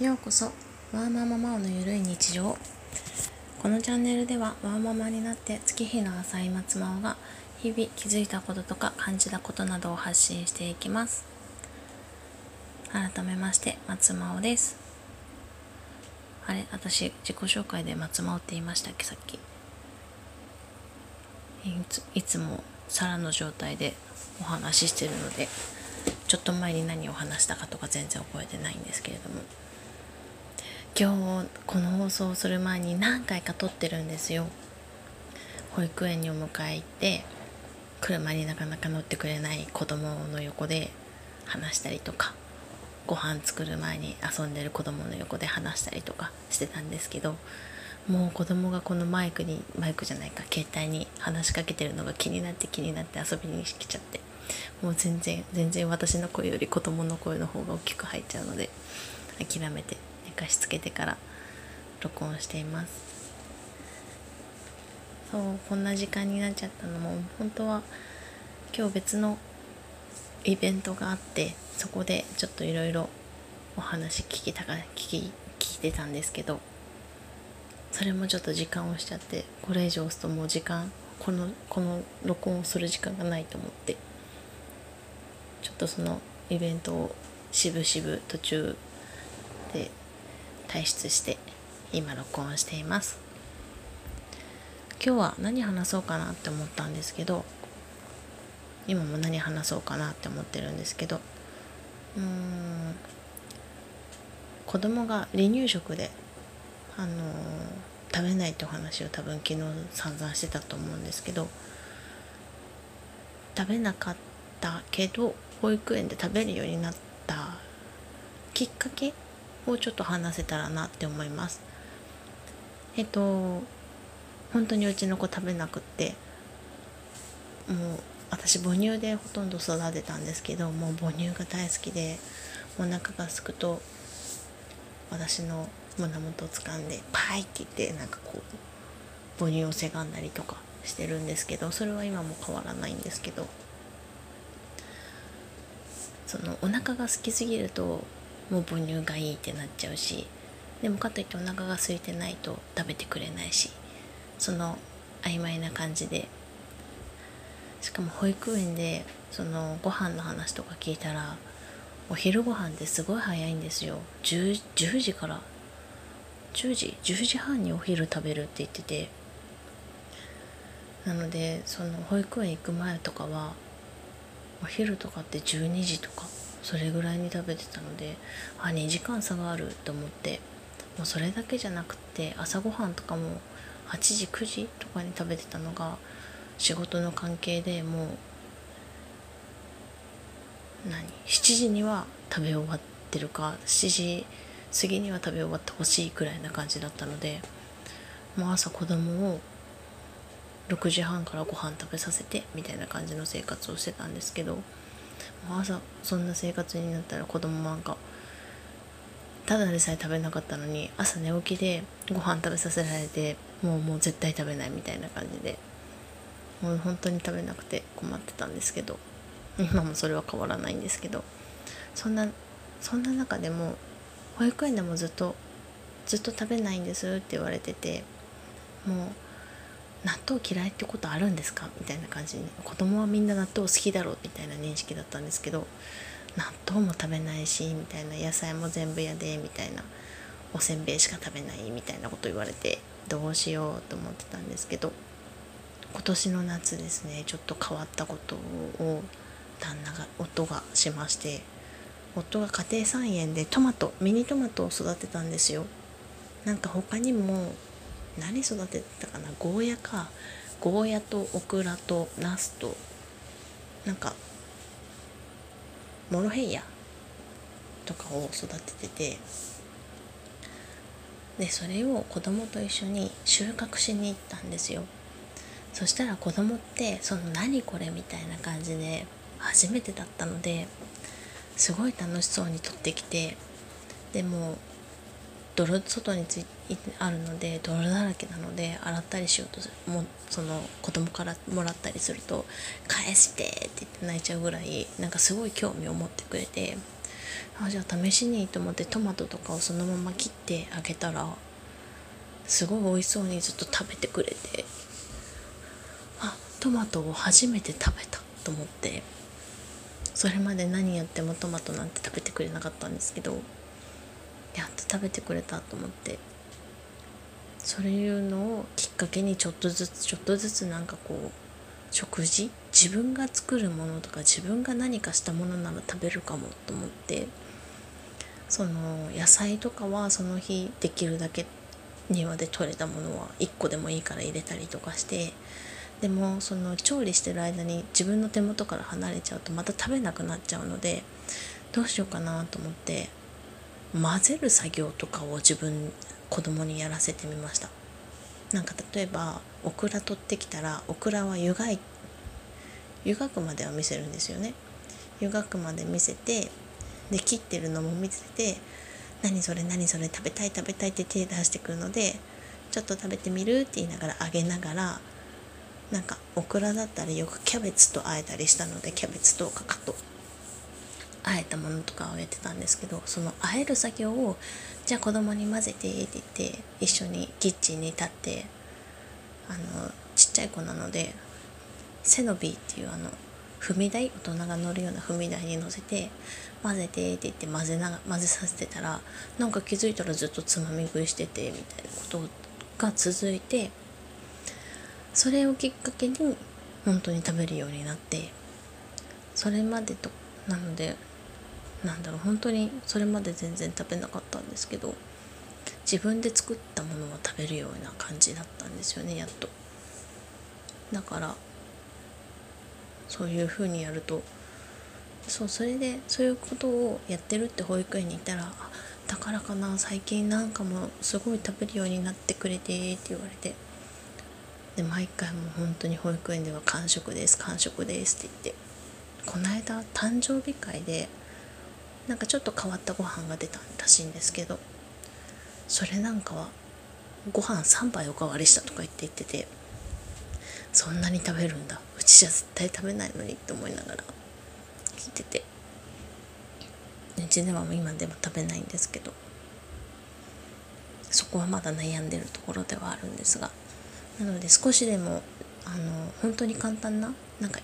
ようこそワーマママオのゆるい日常。このチャンネルではワーママになって月日の浅い松マオが日々気づいたこととか感じたことなどを発信していきます。改めまして松マオです。あれ私自己紹介で松マオって言いましたっけさっき。いついつも皿の状態でお話ししてるのでちょっと前に何を話したかとか全然覚えてないんですけれども。今日この放送をする前に何回か撮ってるんですよ。保育園にお迎え行って車になかなか乗ってくれない子供の横で話したりとかご飯作る前に遊んでる子供の横で話したりとかしてたんですけどもう子供がこのマイクにマイクじゃないか携帯に話しかけてるのが気になって気になって遊びに来ちゃってもう全然全然私の声より子供の声の方が大きく入っちゃうので諦めてかしつけてから録音しています。そうこんな時間になっちゃったの。も本当は今日別のイベントがあってそこでちょっといろいろお話聞きたか聞き聞いてたんですけどそれもちょっと時間をしちゃってこれ以上押すともう時間このこの録音をする時間がないと思ってちょっとそのイベントをしぶしぶ途中で退出して今録音しています。今日は何話そうかなって思ったんですけど今も何話そうかなって思ってるんですけどうーん子供が離乳食であのー、食べないってお話を多分昨日散々してたと思うんですけど食べなかったけど保育園で食べるようになったきっかけをちょっと話せたらなって思います。えっと本当にうちの子食べなくってもう私母乳でほとんど育てたんですけどもう母乳が大好きでお腹がすくと私の胸元を掴んでパイって言ってなんかこう母乳をせがんだりとかしてるんですけどそれは今も変わらないんですけどそのお腹が空きすぎるともう母乳がいいってなっちゃうしでもかといってお腹が空いてないと食べてくれないしその曖昧な感じで。しかも保育園でそのご飯の話とか聞いたらお昼ご飯ってすごい早いんですよ。10, 10時から。10時10時半にお昼食べるって言ってて。なのでその保育園行く前とかはお昼とかって12時とかそれぐらいに食べてたのであ2時間差があると思ってもうそれだけじゃなくて朝ごはんとかも8時9時とかに食べてたのが仕事の関係でもう何？7時には食べ終わってるか7時過ぎには食べ終わってほしいくらいな感じだったのでもう朝子供を6時半からご飯食べさせてみたいな感じの生活をしてたんですけど朝そんな生活になったら子供なんかただでさえ食べなかったのに朝寝起きでご飯食べさせられてもうもう絶対食べないみたいな感じでもう本当に食べなくて困ってたんですけど今もそれは変わらないんですけどそんなそんな中でも保育園でもずっとずっと食べないんですって言われててもう納豆嫌いってことあるんですか？みたいな感じに。子供はみんな納豆好きだろうみたいな認識だったんですけど納豆も食べないしみたいな。野菜も全部やでみたいなおせんべいしか食べないみたいなこと言われてどうしようと思ってたんですけど今年の夏ですねちょっと変わったことを旦那が夫がしまして夫が家庭菜園でトマトミニトマトを育てたんですよ。なんか他にも何育てたかな？ゴーヤか。ゴーヤとオクラとナスとなんかモロヘイヤとかを育ててて。でそれを子供と一緒に収穫しに行ったんですよ。そしたら子供ってその何これみたいな感じで初めてだったのですごい楽しそうに取ってきて。でも泥外についあるので泥だらけなので洗ったりしようとするもその子供からもらったりすると「返して!」って言って泣いちゃうぐらいなんかすごい興味を持ってくれてあじゃあ試しにと思ってトマトとかをそのまま切ってあげたらすごい美味しそうにずっと食べてくれてあトマトを初めて食べたと思ってそれまで何やってもトマトなんて食べてくれなかったんですけどやっと食べてくれたと思って。そういうのをきっかけにちょっとずつちょっとずつなんかこう食事？自分が作るものとか自分が何かしたものなら食べるかもと思って。その野菜とかはその日できるだけ庭で採れたものは1個でもいいから入れたりとかして。でもその調理してる間に自分の手元から離れちゃうとまた食べなくなっちゃうのでどうしようかなと思って。混ぜる作業とかを自分子供にやらせてみました。なんか例えばオクラ取ってきたらオクラは湯がい湯がくまでは見せるんですよね。湯がくまで見せてで切ってるのも見せて何それ何それ食べたい食べたいって手出してくるのでちょっと食べてみるって言いながらあげながらなんかオクラだったらよくキャベツとあえたりしたのでキャベツとかかとあえたものとかをやってたんですけどそのあえる作業をじゃあ子供に混ぜてって言って一緒にキッチンに立ってあのちっちゃい子なのでセノビーっていうあの踏み台大人が乗るような踏み台に乗せて混ぜてって言って混ぜな混ぜさせてたらなんか気づいたらずっとつまみ食いしててみたいなことが続いてそれをきっかけに本当に食べるようになってそれまでとなのでなんだろう本当にそれまで全然食べなかったんですけど自分で作ったものを食べるような感じだったんですよねやっと。だからそういう風にやるとそうそれでそういうことをやってるって保育園に行ったら「だからかな最近なんかもすごい食べるようになってくれて」って言われてで毎回もう本当に保育園では「完食です完食です」って言ってこの間誕生日会でなんかちょっと変わったご飯が出たらしいんですけどそれなんかはご飯3杯おかわりしたとか言って言っててそんなに食べるんだ。うちじゃ絶対食べないのにって思いながら聞いてて。うちでは今でも食べないんですけどそこはまだ悩んでるところではあるんですがなので少しでもあの本当に簡単ななんか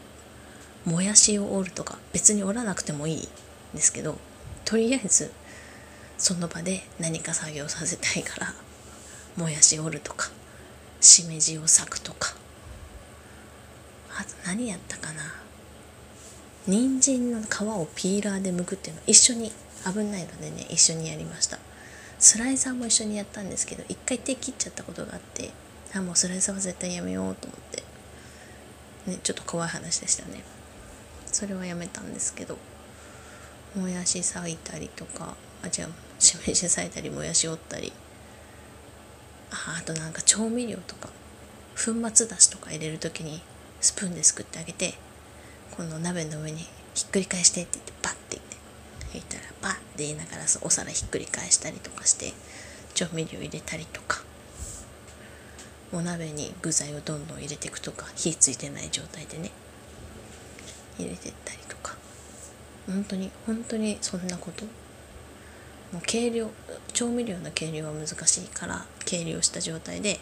もやしを折るとか別に折らなくてもいいんですけどとりあえずその場で何か作業させたいからもやし折るとかしめじを裂くとか。あと何やったかな。人参の皮をピーラーで剥くっていうの一緒に危ないのでね一緒にやりました。スライサーも一緒にやったんですけど一回手切っちゃったことがあってあもうスライサーは絶対やめようと思って。ねちょっと怖い話でしたね。それはやめたんですけど。もやし裂いたりとかあ違うしめじ裂いたりもやし折ったり。ああとなんか調味料とか粉末だしとか入れる時にスプーンですくってあげてこの鍋の上にひっくり返してって言ってパッて言って言ったらパッて言いながらお皿ひっくり返したりとかして調味料入れたりとか。お鍋に具材をどんどん入れていくとか火ついてない状態でね入れてったりとか。本当に本当にそんなこと。もう計量調味料の計量は難しいから計量した状態で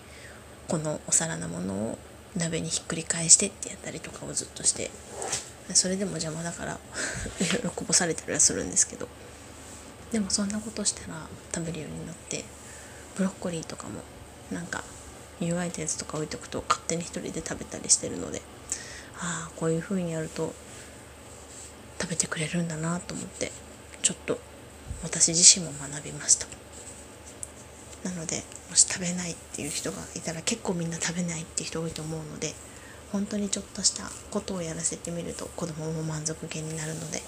このお皿のものを鍋にひっくり返してってやったりとかをずっとしてそれでも邪魔だからいろいろこぼされたりはするんですけど。でもそんなことしたら食べるようになってブロッコリーとかもなんか湯がいたやつとか置いとくと勝手に一人で食べたりしてるのでああこういう風にやると食べてくれるんだなと思ってちょっと私自身も学びました。なのでもし食べないっていう人がいたら結構みんな食べないっていう人多いと思うので本当にちょっとしたことをやらせてみると子供も満足げになるので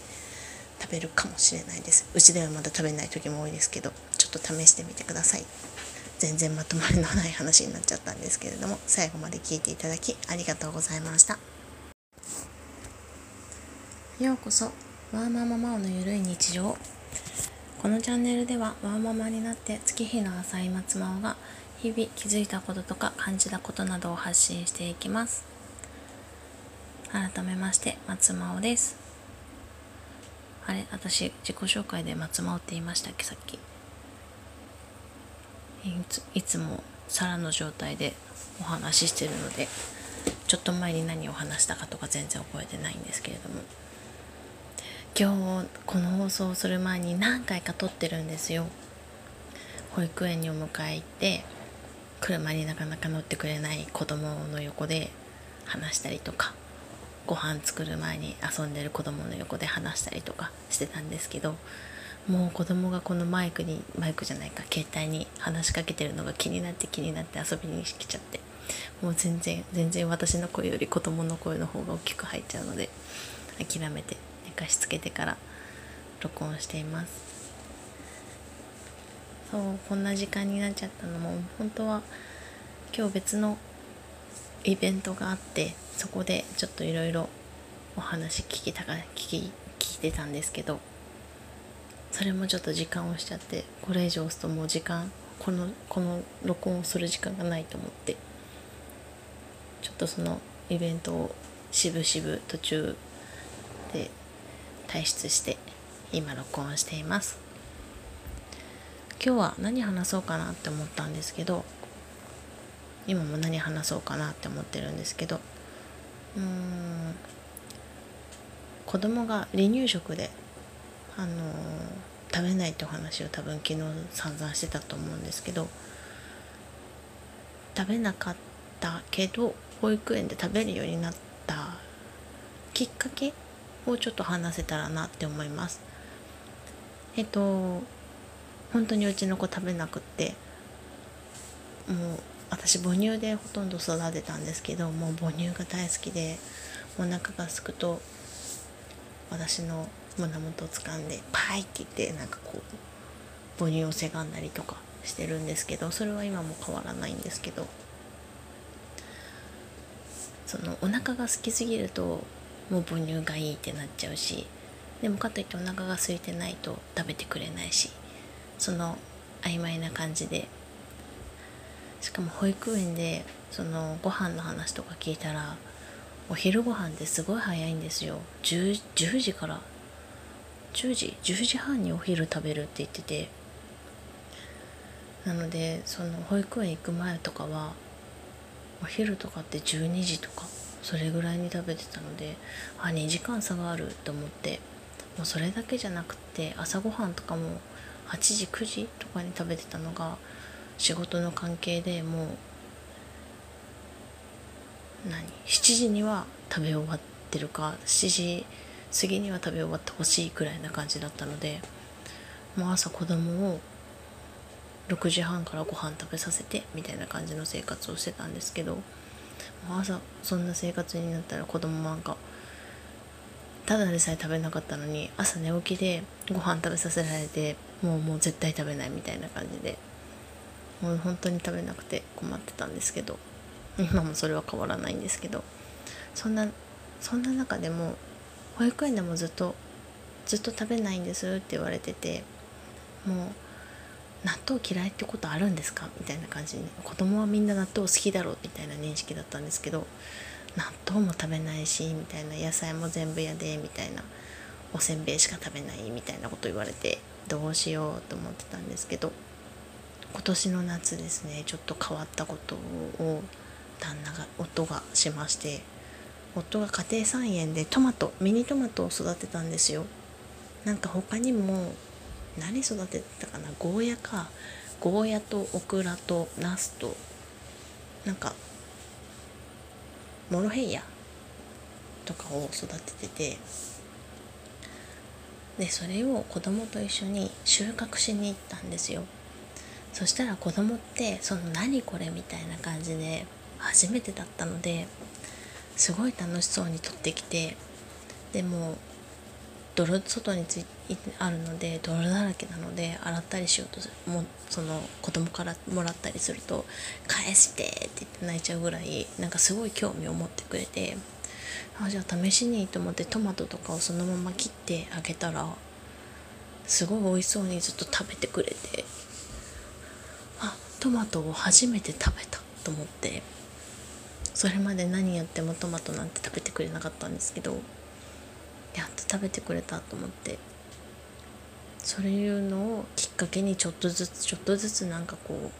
食べるかもしれないです。うちではまだ食べない時も多いですけどちょっと試してみてください。全然まとまりのない話になっちゃったんですけれども最後まで聞いていただきありがとうございました。ようこそワーマママオのゆるい日常。このチャンネルではワーママになって月日の浅い松真央が日々気づいたこととか感じたことなどを発信していきます。改めまして松真央です。あれ私自己紹介で松真央って言いましたっけ？さっき。いついつも皿の状態でお話ししてるのでちょっと前に何を話したかとか全然覚えてないんですけれども。今日この放送をする前に何回か撮ってるんですよ。保育園にお迎え行って車になかなか乗ってくれない子供の横で話したりとかご飯作る前に遊んでる子供の横で話したりとかしてたんですけどもう子供がこのマイクにマイクじゃないか携帯に話しかけてるのが気になって気になって遊びに来ちゃってもう全然全然私の声より子供の声の方が大きく入っちゃうので諦めてかしつけてから録音しています。そうこんな時間になっちゃったのも本当は今日別のイベントがあってそこでちょっといろいろお話聞きたか聞き聞いてたんですけどそれもちょっと時間をしちゃってこれ以上押すともう時間このこの録音をする時間がないと思ってちょっとそのイベントをしぶしぶ途中で退出して今録音しています。今日は何話そうかなって思ったんですけど今も何話そうかなって思ってるんですけどうーん子供が離乳食であのー、食べないってお話を多分昨日散々してたと思うんですけど食べなかったけど保育園で食べるようになったきっかけをちょっと話せたらなって思います。えっと本当にうちの子食べなくってもう私母乳でほとんど育てたんですけどもう母乳が大好きでお腹がすくと私の胸元を掴んでパイって言ってなんかこう母乳をせがんだりとかしてるんですけどそれは今も変わらないんですけどそのお腹が空きすぎるともう母乳がいいってなっちゃうしでもかといってお腹が空いてないと食べてくれないしその曖昧な感じで。しかも保育園でそのご飯の話とか聞いたらお昼ご飯ってすごい早いんですよ。10, 10時から。10時10時半にお昼食べるって言ってて。なのでその保育園行く前とかはお昼とかって12時とかそれぐらいに食べてたのであ2時間差があると思ってもうそれだけじゃなくて朝ごはんとかも8時9時とかに食べてたのが仕事の関係でもう何？7時には食べ終わってるか7時過ぎには食べ終わってほしいくらいな感じだったのでもう朝子供を6時半からご飯食べさせてみたいな感じの生活をしてたんですけど朝そんな生活になったら子供なんかただでさえ食べなかったのに朝寝起きでご飯食べさせられてもうもう絶対食べないみたいな感じでもう本当に食べなくて困ってたんですけど今もそれは変わらないんですけどそんなそんな中でも保育園でもずっとずっと食べないんですって言われててもう納豆嫌いってことあるんですか？みたいな感じに。子供はみんな納豆好きだろうみたいな認識だったんですけど納豆も食べないしみたいな。野菜も全部やでみたいな。おせんべいしか食べないみたいなこと言われてどうしようと思ってたんですけど今年の夏ですねちょっと変わったことを旦那が夫がしまして夫が家庭菜園でトマトミニトマトを育てたんですよ。なんか他にも何育てたかな？ゴーヤか。ゴーヤとオクラとナスと。なんかモロヘイヤとかを育ててて。でそれを子供と一緒に収穫しに行ったんですよ。そしたら子供ってその何これみたいな感じで初めてだったのですごい楽しそうに撮ってきて。でも泥外についあるので泥だらけなので洗ったりしようとすもその子供からもらったりすると「返して!」って言って泣いちゃうぐらいなんかすごい興味を持ってくれてあじゃあ試しにと思ってトマトとかをそのまま切ってあげたらすごい美味しそうにずっと食べてくれてあトマトを初めて食べたと思ってそれまで何やってもトマトなんて食べてくれなかったんですけどやっと食べてくれたと思って。そういうのをきっかけにちょっとずつちょっとずつなんかこう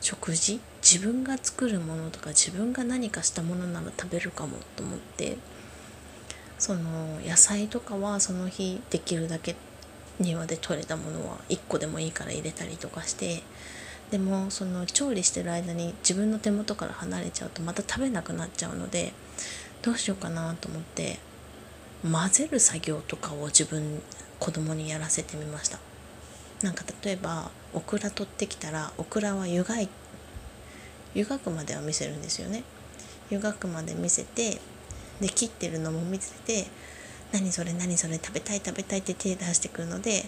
食事？自分が作るものとか自分が何かしたものなら食べるかもと思って。その野菜とかはその日できるだけ庭で採れたものは1個でもいいから入れたりとかして。でもその調理してる間に自分の手元から離れちゃうとまた食べなくなっちゃうのでどうしようかなと思って。混ぜる作業とかを自分子供にやらせてみました。なんか例えばオクラ取ってきたらオクラは湯がい湯がくまでは見せるんですよね。湯がくまで見せてで切ってるのも見せて何それ何それ食べたい食べたいって手出してくるので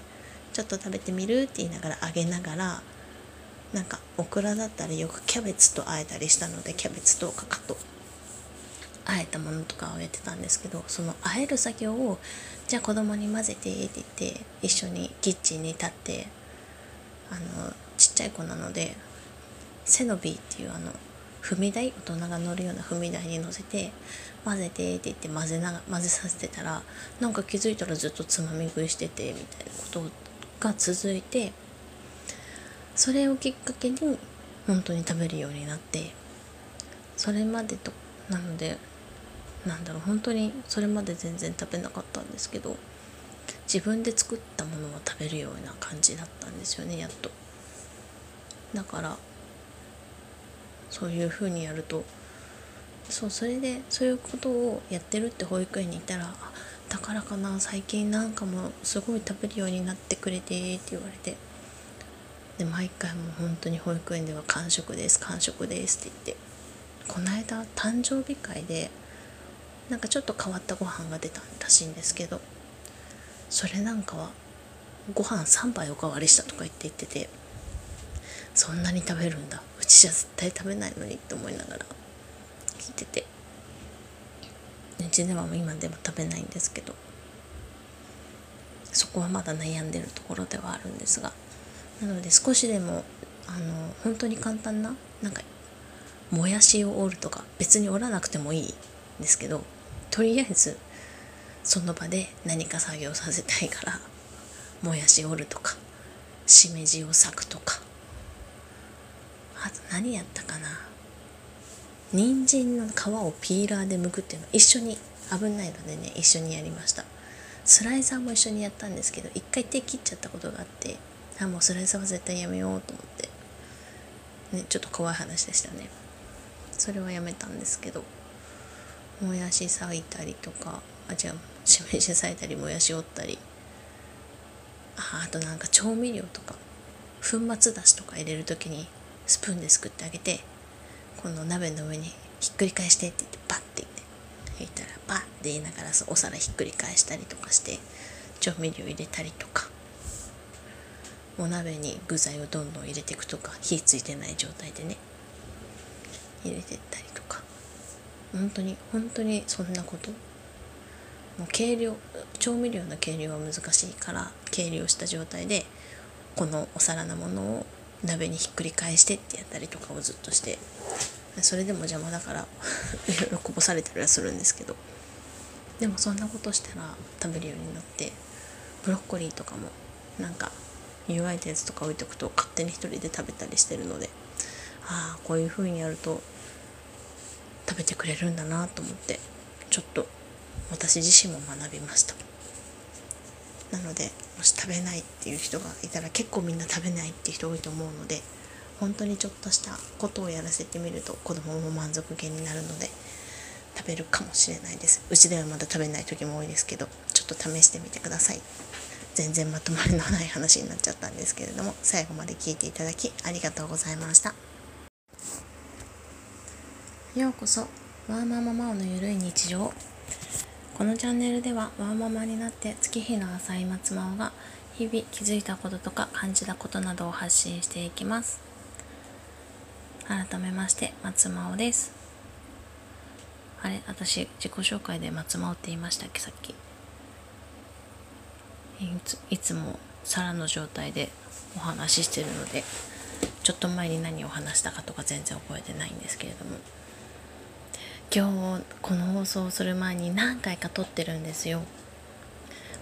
ちょっと食べてみるって言いながらあげながらなんかオクラだったりよくキャベツとあえたりしたのでキャベツとかかとあえたものとかをやってたんですけどそのあえる作業をじゃあ子供に混ぜてって言って一緒にキッチンに立ってあのちっちゃい子なので背伸びっていうあの踏み台大人が乗るような踏み台に乗せて混ぜてって言って混ぜな混ぜさせてたらなんか気づいたらずっとつまみ食いしててみたいなことが続いてそれをきっかけに本当に食べるようになってそれまでとなのでなんだろう本当にそれまで全然食べなかったんですけど自分で作ったものを食べるような感じだったんですよねやっと。だからそういう風にやるとそうそれでそういうことをやってるって保育園にいたらだからかな最近なんかもすごい食べるようになってくれてって言われてで毎回もう本当に保育園では完食です完食ですって言ってこの間誕生日会でなんかちょっと変わったご飯が出たらしいんですけどそれなんかはご飯3杯おかわりしたとか言って言っててそんなに食べるんだ。うちじゃ絶対食べないのにって思いながら聞いてて。うちでは今でも食べないんですけどそこはまだ悩んでるところではあるんですがなので少しでもあの本当に簡単ななんかもやしを折るとか別に折らなくてもいいんですけどとりあえずその場で何か作業させたいからもやし折るとかしめじを裂くとか。あと何やったかな。人参の皮をピーラーで剥くっていうの一緒に危ないのでね一緒にやりました。スライサーも一緒にやったんですけど一回手切っちゃったことがあってあもうスライサーは絶対やめようと思って。ねちょっと怖い話でしたね。それはやめたんですけど。もやし裂いたりとかあ違うしめじ裂いたりもやし折ったり。ああとなんか調味料とか粉末だしとか入れる時にスプーンですくってあげてこの鍋の上にひっくり返してって言ってパッて言って言ったらパッて言いながらお皿ひっくり返したりとかして調味料入れたりとか。お鍋に具材をどんどん入れていくとか火ついてない状態でね入れてったり本当に本当にそんなこと。もう計量調味料の計量は難しいから計量した状態でこのお皿のものを鍋にひっくり返してってやったりとかをずっとしてそれでも邪魔だからいろいろこぼされたりはするんですけど。でもそんなことしたら食べるようになってブロッコリーとかもなんか湯がいたやつとか置いとくと勝手に一人で食べたりしてるのでああこういう風にやると食べてくれるんだなと思ってちょっと私自身も学びました。なのでもし食べないっていう人がいたら結構みんな食べないっていう人多いと思うので本当にちょっとしたことをやらせてみると子供も満足げになるので食べるかもしれないです。うちではまだ食べない時も多いですけどちょっと試してみてください。全然まとまりのない話になっちゃったんですけれども最後まで聞いていただきありがとうございました。ようこそワーマママオのゆるい日常。このチャンネルではワーママになって月日の浅い松真央が日々気づいたこととか感じたことなどを発信していきます。改めまして松真央です。あれ私自己紹介で松真央って言いましたっけさっき。いついつも皿の状態でお話ししてるのでちょっと前に何を話したかとか全然覚えてないんですけれども。今日この放送をする前に何回か撮ってるんですよ。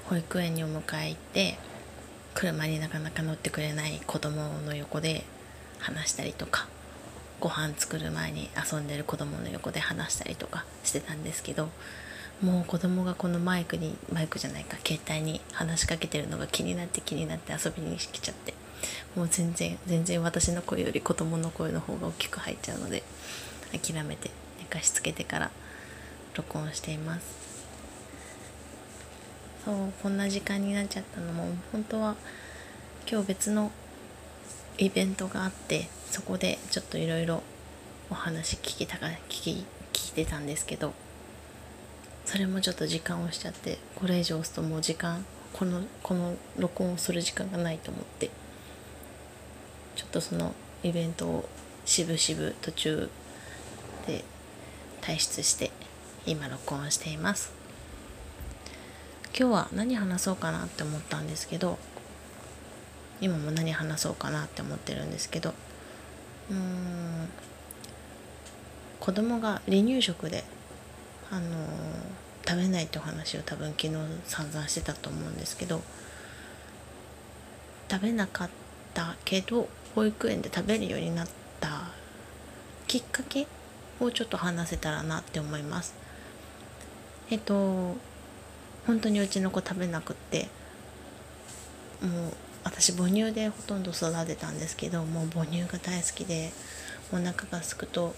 保育園にお迎え行って車になかなか乗ってくれない子供の横で話したりとかご飯作る前に遊んでる子供の横で話したりとかしてたんですけどもう子供がこのマイクにマイクじゃないか携帯に話しかけてるのが気になって気になって遊びに来ちゃってもう全然全然私の声より子供の声の方が大きく入っちゃうので諦めて寝かしつけてから録音しています。そうこんな時間になっちゃったの。も本当は今日別のイベントがあってそこでちょっといろいろお話聞きたか聞き聞いてたんですけどそれもちょっと時間をしちゃってこれ以上押すともう時間このこの録音をする時間がないと思ってちょっとそのイベントをしぶしぶ途中退出して今録音しています。今日は何話そうかなって思ったんですけど今も何話そうかなって思ってるんですけどうーん子供が離乳食であのー、食べないってお話を多分昨日散々してたと思うんですけど食べなかったけど保育園で食べるようになったきっかけをちょっと話せたらなって思います。えっと本当にうちの子食べなくってもう私母乳でほとんど育てたんですけどもう母乳が大好きでお腹がすくと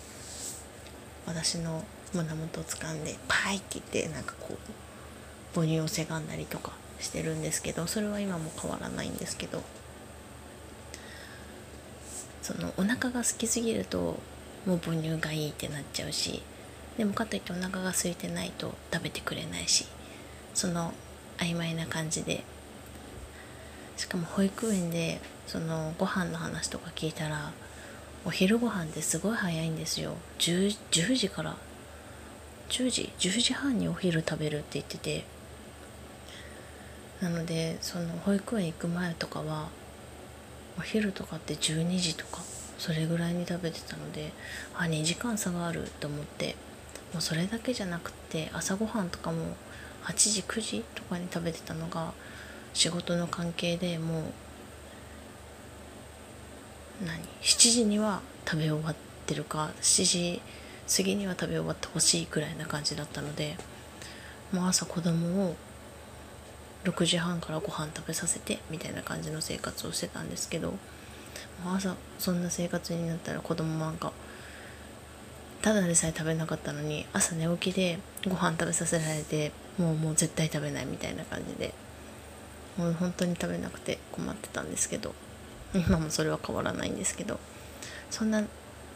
私の胸元を掴んでパイって言ってなんかこう母乳をせがんだりとかしてるんですけどそれは今も変わらないんですけどそのお腹が空きすぎるともう母乳がいいってなっちゃうしでもかといってお腹が空いてないと食べてくれないしその曖昧な感じで。しかも保育園でそのご飯の話とか聞いたらお昼ご飯ってすごい早いんですよ。10, 10時から。10時10時半にお昼食べるって言ってて。なのでその保育園行く前とかはお昼とかって12時とかそれぐらいに食べてたのであ2時間差があると思ってもうそれだけじゃなくて朝ごはんとかも8時9時とかに食べてたのが仕事の関係でもう何？7時には食べ終わってるか7時過ぎには食べ終わってほしいくらいな感じだったのでもう朝子供を6時半からご飯食べさせてみたいな感じの生活をしてたんですけど朝そんな生活になったら子供なんかただでさえ食べなかったのに朝寝起きでご飯食べさせられてもうもう絶対食べないみたいな感じでもう本当に食べなくて困ってたんですけど今もそれは変わらないんですけどそんな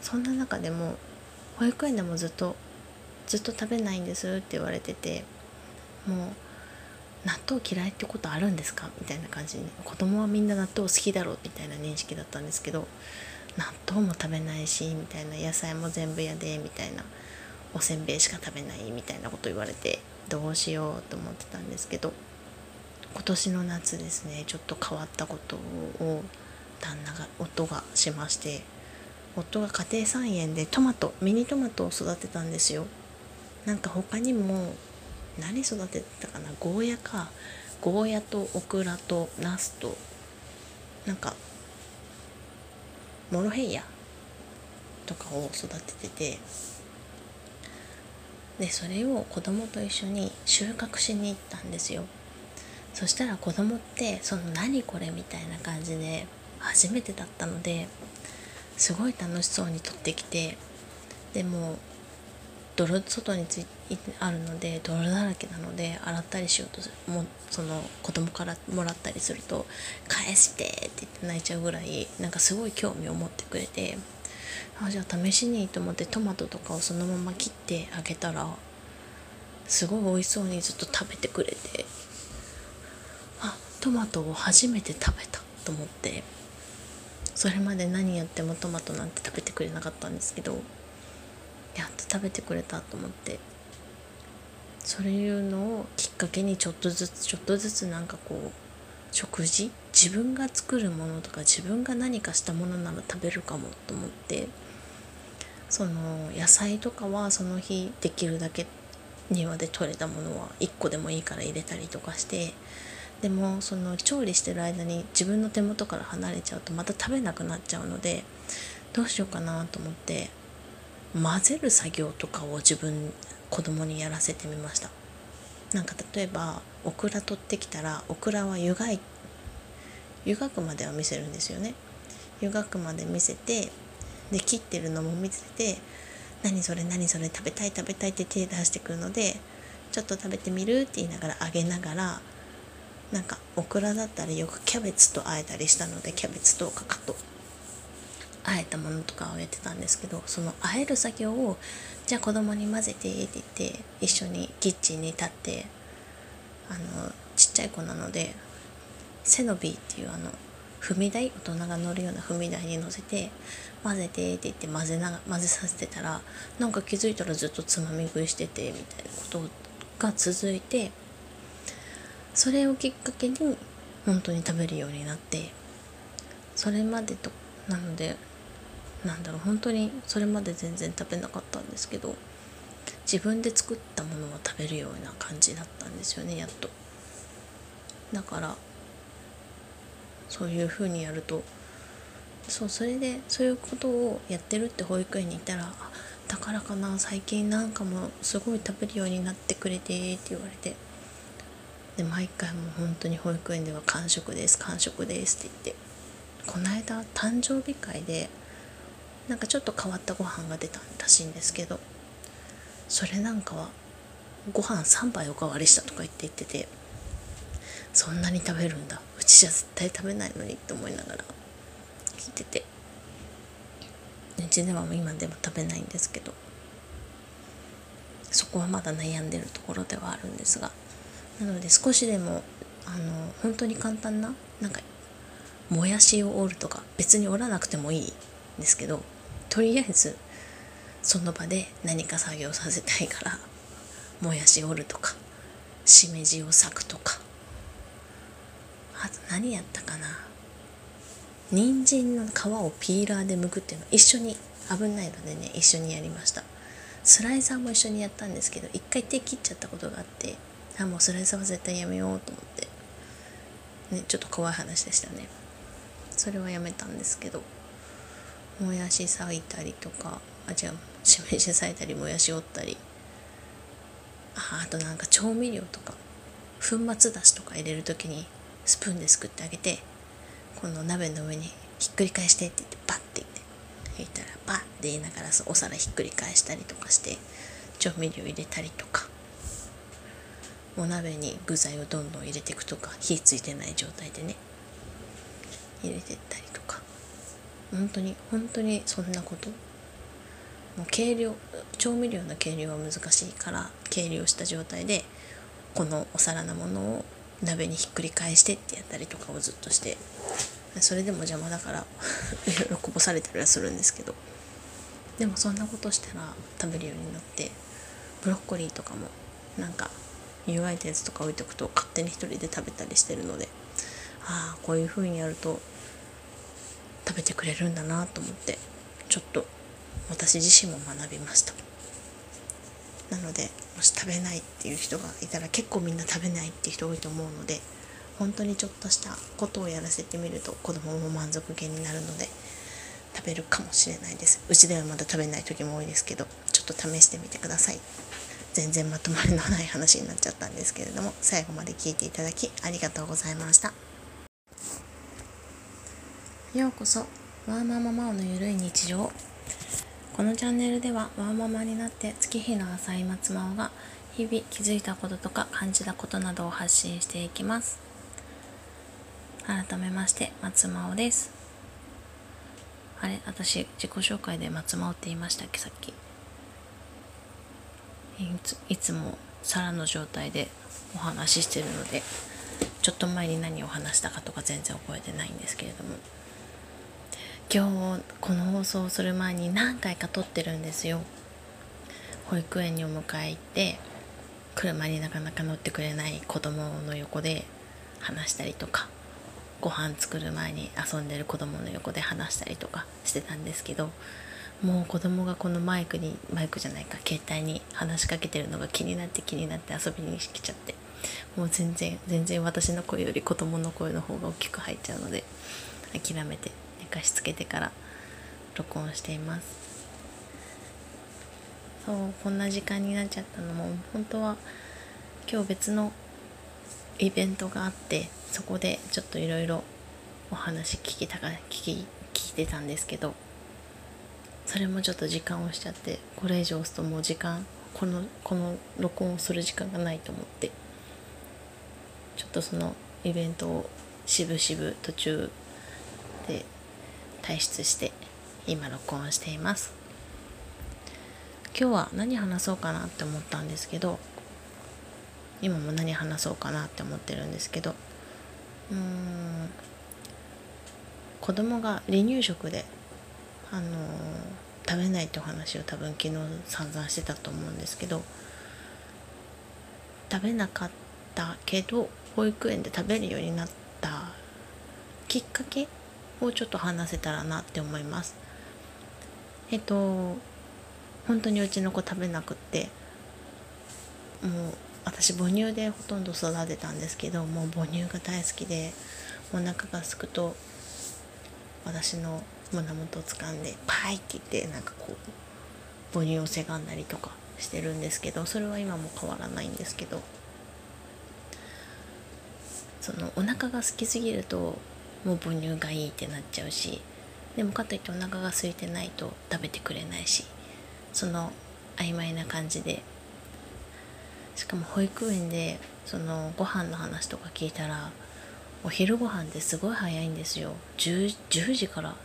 そんな中でも保育園でもずっとずっと食べないんですって言われててもう納豆嫌いってことあるんですか？みたいな感じに。子供はみんな納豆好きだろうみたいな認識だったんですけど納豆も食べないしみたいな野菜も全部嫌でみたいなおせんべいしか食べないみたいなこと言われてどうしようと思ってたんですけど今年の夏ですねちょっと変わったことを旦那が夫がしまして夫が家庭菜園でトマトミニトマトを育てたんですよ。なんか他にも何育てたかな？ゴーヤか。ゴーヤとオクラとナスと。なんかモロヘイヤとかを育ててて。でそれを子供と一緒に収穫しに行ったんですよ。そしたら子供ってその何これみたいな感じで初めてだったのですごい楽しそうに撮ってきて。でも泥外についあるので泥だらけなので洗ったりしようとするもその子供からもらったりすると「返して!」って言って泣いちゃうぐらいなんかすごい興味を持ってくれてあじゃあ試しにと思ってトマトとかをそのまま切ってあげたらすごい美味しそうにずっと食べてくれてあトマトを初めて食べたと思ってそれまで何やってもトマトなんて食べてくれなかったんですけどやっと食べてくれたと思ってそういうのをきっかけにちょっとずつちょっとずつなんかこう食事？自分が作るものとか自分が何かしたものなら食べるかもと思って。その野菜とかはその日できるだけ庭で採れたものは1個でもいいから入れたりとかして。でもその調理してる間に自分の手元から離れちゃうとまた食べなくなっちゃうのでどうしようかなと思って混ぜる作業とかを自分子供にやらせてみました。なんか例えばオクラ取ってきたらオクラは湯がい湯がくまでは見せるんですよね。湯がくまで見せてで切ってるのも見せて何それ何それ食べたい食べたいって手出してくるのでちょっと食べてみるって言いながらあげながらなんかオクラだったらよくキャベツとあえたりしたのでキャベツとかかとあえたものとかをやってたんですけどそのあえる作業をじゃあ子供に混ぜてって言って一緒にキッチンに立ってあのちっちゃい子なのでセノビーっていうあの踏み台大人が乗るような踏み台に乗せて混ぜてって言って混ぜな混ぜさせてたらなんか気づいたらずっとつまみ食いしててみたいなことが続いてそれをきっかけに本当に食べるようになってそれまでとなのでなんだろう本当にそれまで全然食べなかったんですけど自分で作ったものを食べるような感じだったんですよねやっと。だからそういうふうにやるとそうそれでそういうことをやってるって保育園にいたら「だからかな最近なんかもすごい食べるようになってくれて」って言われてで毎回もう本当に保育園では「完食です完食です」って言ってこの間誕生日会でなんかちょっと変わったご飯が出たらしいんですけどそれなんかはご飯3杯おかわりしたとか言って言っててそんなに食べるんだ。うちじゃ絶対食べないのにって思いながら聞いてて。うちでは今でも食べないんですけどそこはまだ悩んでるところではあるんですがなので少しでもあの本当に簡単ななんかもやしを折るとか別に折らなくてもいいんですけどとりあえずその場で何か作業させたいからもやし折るとかしめじを裂くとか。あと何やったかな。人参の皮をピーラーで剥くっていうの一緒に危ないのでね一緒にやりました。スライサーも一緒にやったんですけど一回手切っちゃったことがあってあもうスライサーは絶対やめようと思って。ねちょっと怖い話でしたね。それはやめたんですけど。もやし裂いたりとかあ違うしめじ裂いたりもやし折ったり。ああとなんか調味料とか粉末だしとか入れる時にスプーンですくってあげてこの鍋の上にひっくり返してって言ってバッて言って。言ったらバッて言いながらお皿ひっくり返したりとかして調味料入れたりとか。お鍋に具材をどんどん入れていくとか火ついてない状態でね。入れてったり本当に本当にそんなこと。もう計量調味料の計量は難しいから計量した状態でこのお皿のものを鍋にひっくり返してってやったりとかをずっとしてそれでも邪魔だからいろいろこぼされたりはするんですけど。でもそんなことしたら食べるようになってブロッコリーとかもなんか湯がいたやつとか置いとくと勝手に一人で食べたりしてるのでああこういう風にやると食べてくれるんだなと思ってちょっと私自身も学びました。なのでもし食べないっていう人がいたら結構みんな食べないって人多いと思うので本当にちょっとしたことをやらせてみると子供も満足げになるので食べるかもしれないです。うちではまだ食べない時も多いですけどちょっと試してみてください。全然まとまりのない話になっちゃったんですけれども最後まで聞いていただきありがとうございました。ようこそワーマママオのゆるい日常。このチャンネルではワーママになって月日の浅い松真央が日々気づいたこととか感じたことなどを発信していきます。改めまして松真央です。あれ私自己紹介で松真央って言いましたっけさっき。いついつも皿の状態でお話ししてるのでちょっと前に何を話したかとか全然覚えてないんですけれども。今日この放送をする前に何回か撮ってるんですよ。保育園にお迎え行って車になかなか乗ってくれない子供の横で話したりとかご飯作る前に遊んでる子供の横で話したりとかしてたんですけどもう子供がこのマイクにマイクじゃないか携帯に話しかけてるのが気になって気になって遊びに来ちゃってもう全然全然私の声より子供の声の方が大きく入っちゃうので諦めて寝かしつけてから録音しています。そうこんな時間になっちゃったのも本当は今日別のイベントがあってそこでちょっといろいろお話聞きたか聞き聞いてたんですけどそれもちょっと時間をしちゃってこれ以上押すともう時間このこの録音をする時間がないと思ってちょっとそのイベントをしぶしぶ途中で退出して今録音しています。今日は何話そうかなって思ったんですけど今も何話そうかなって思ってるんですけどうーん子供が離乳食であのー、食べないってお話を多分昨日散々してたと思うんですけど食べなかったけど保育園で食べるようになったきっかけをちょっと話せたらなって思います。えっと本当にうちの子食べなくってもう私母乳でほとんど育てたんですけどもう母乳が大好きでお腹がすくと私の胸元を掴んでパイって言ってなんかこう母乳をせがんだりとかしてるんですけどそれは今も変わらないんですけどそのお腹が空きすぎるともう母乳がいいってなっちゃうしでもかといってお腹が空いてないと食べてくれないしその曖昧な感じで。しかも保育園でそのご飯の話とか聞いたらお昼ご飯ってすごい早いんですよ。10, 10時から。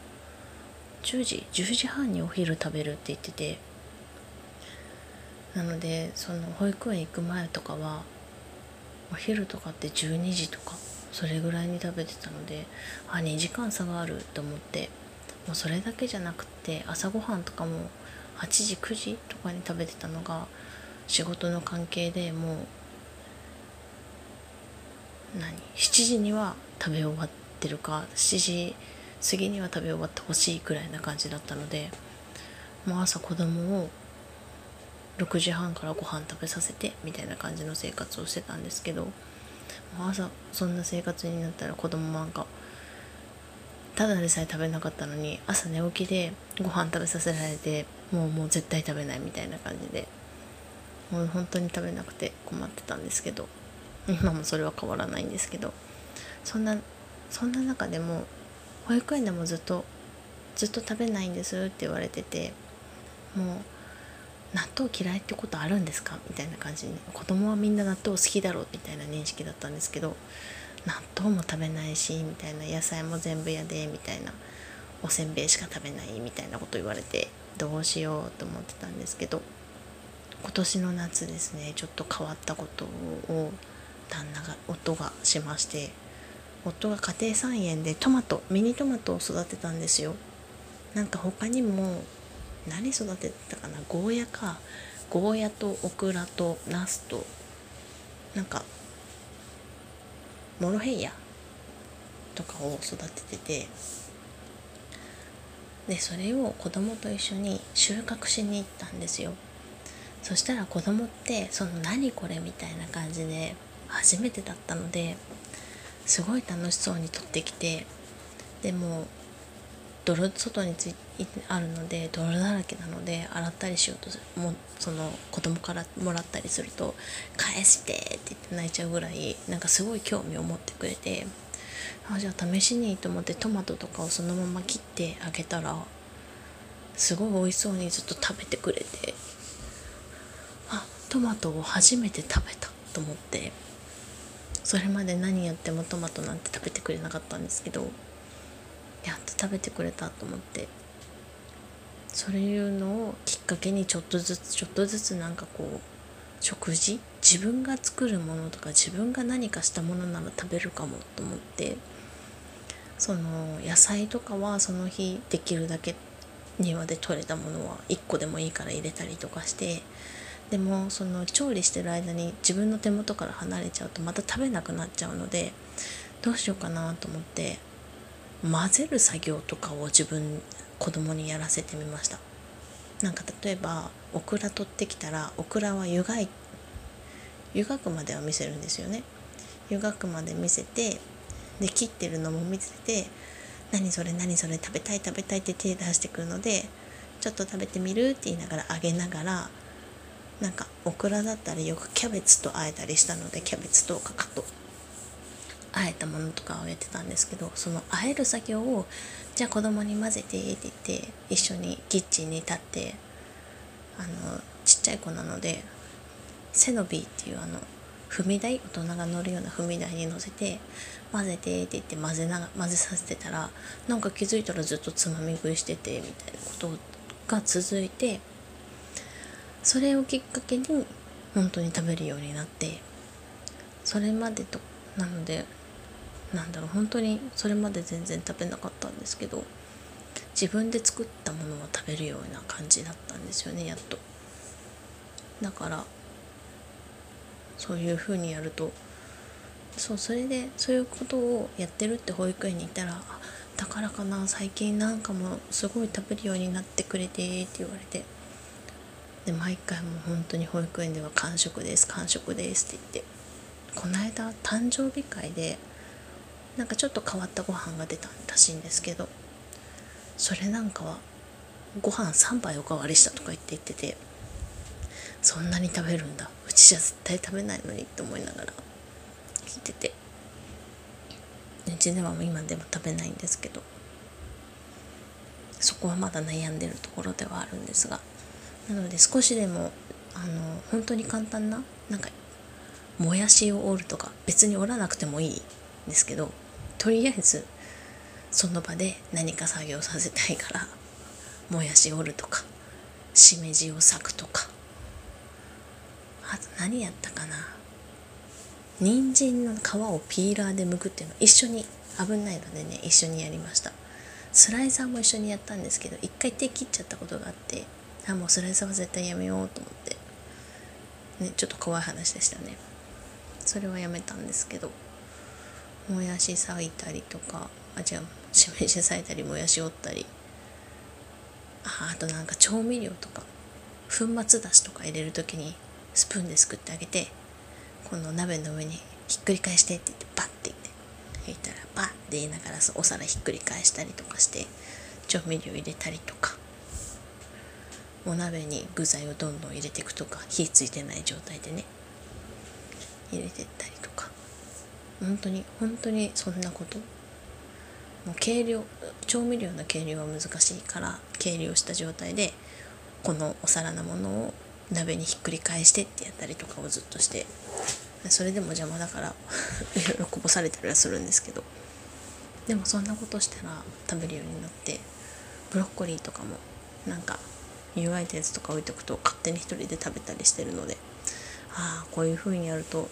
10時10時半にお昼食べるって言ってて。なのでその保育園行く前とかはお昼とかって12時とか。それぐらいに食べてたのであ2時間差があると思ってもうそれだけじゃなくて朝ごはんとかも8時9時とかに食べてたのが仕事の関係でもう何？7時には食べ終わってるか7時過ぎには食べ終わってほしいくらいな感じだったのでもう朝子供を6時半からご飯食べさせてみたいな感じの生活をしてたんですけど朝そんな生活になったら子供なんかただでさえ食べなかったのに朝寝起きでご飯食べさせられてもうもう絶対食べないみたいな感じでもう本当に食べなくて困ってたんですけど今もそれは変わらないんですけどそんなそんな中でも保育園でもずっとずっと食べないんですって言われててもう納豆嫌いってことあるんですか？みたいな感じに。子供はみんな納豆好きだろうみたいな認識だったんですけど納豆も食べないしみたいな。野菜も全部嫌でみたいな。おせんべいしか食べないみたいなこと言われてどうしようと思ってたんですけど今年の夏ですねちょっと変わったことを旦那が夫がしまして夫が家庭菜園でトマトミニトマトを育てたんですよ。なんか他にも何育てたかな？ゴーヤか。ゴーヤとオクラとナスと。なんかモロヘイヤとかを育ててて。でそれを子供と一緒に収穫しに行ったんですよ。そしたら子供ってその何これみたいな感じで初めてだったのですごい楽しそうに取ってきて。でも泥外についあるので泥だらけなので洗ったりしようとするもその子供からもらったりすると「返して!」って言って泣いちゃうぐらいなんかすごい興味を持ってくれてあじゃあ試しにと思ってトマトとかをそのまま切ってあげたらすごい美味しそうにずっと食べてくれてあトマトを初めて食べたと思ってそれまで何やってもトマトなんて食べてくれなかったんですけどやっと食べてくれたと思って。そういうのをきっかけにちょっとずつちょっとずつなんかこう食事？自分が作るものとか自分が何かしたものなら食べるかもと思って。その野菜とかはその日できるだけ庭で採れたものは1個でもいいから入れたりとかして。でもその調理してる間に自分の手元から離れちゃうとまた食べなくなっちゃうのでどうしようかなと思って。混ぜる作業とかを自分子供にやらせてみました。なんか例えばオクラ取ってきたらオクラは湯がい湯がくまでは見せるんですよね。湯がくまで見せてで切ってるのも見せて何それ何それ食べたい食べたいって手出してくるのでちょっと食べてみるって言いながらあげながらなんかオクラだったらよくキャベツとあえたりしたのでキャベツとかかとあえたものとかをやってたんですけどそのあえる作業をじゃあ子供に混ぜてって言って一緒にキッチンに立ってあのちっちゃい子なのでセノビーっていうあの踏み台大人が乗るような踏み台に乗せて混ぜてって言って混ぜな混ぜさせてたらなんか気づいたらずっとつまみ食いしててみたいなことが続いてそれをきっかけに本当に食べるようになってそれまでとなのでなんだろう本当にそれまで全然食べなかったんですけど自分で作ったものを食べるような感じだったんですよねやっと。だからそういうふうにやるとそうそれでそういうことをやってるって保育園に行ったら「だからかな最近なんかもすごい食べるようになってくれて」って言われてで毎回もう本当に保育園では「完食です完食です」って言ってこの間誕生日会でなんかちょっと変わったご飯が出たらしいんですけどそれなんかはご飯3杯おかわりしたとか言って言っててそんなに食べるんだ。うちじゃ絶対食べないのにって思いながら聞いてて。うちでは今でも食べないんですけどそこはまだ悩んでるところではあるんですがなので少しでもあの本当に簡単ななんかもやしを折るとか別に折らなくてもいいんですけどとりあえずその場で何か作業させたいからもやし折るとかしめじを裂くとか。あと何やったかな。人参の皮をピーラーで剥くっていうの一緒に危ないのでね一緒にやりました。スライサーも一緒にやったんですけど一回手切っちゃったことがあってあもうスライサーは絶対やめようと思って。ねちょっと怖い話でしたね。それはやめたんですけど。もやし裂いたりとかあ違うしめじ裂いたりもやし折ったり。ああとなんか調味料とか粉末だしとか入れる時にスプーンですくってあげてこの鍋の上にひっくり返してって言ってバッて言って言ったらバッて言いながらお皿ひっくり返したりとかして調味料入れたりとか。お鍋に具材をどんどん入れていくとか火ついてない状態でね入れてったり本当に本当にそんなこと。もう計量調味料の計量は難しいから計量した状態でこのお皿のものを鍋にひっくり返してってやったりとかをずっとしてそれでも邪魔だからいろいろこぼされたりはするんですけど。でもそんなことしたら食べるようになってブロッコリーとかもなんか湯がいたやつとか置いとくと勝手に一人で食べたりしてるのでああこういう風にやると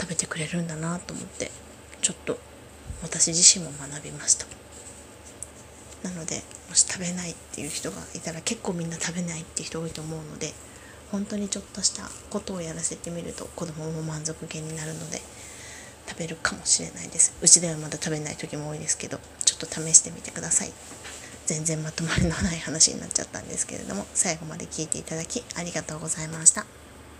食べてくれるんだなと思ってちょっと私自身も学びました。なのでもし食べないっていう人がいたら結構みんな食べないって人多いと思うので本当にちょっとしたことをやらせてみると子供も満足げになるので食べるかもしれないです。うちではまだ食べない時も多いですけどちょっと試してみてください。全然まとまりのない話になっちゃったんですけれども最後まで聞いていただきありがとうございました。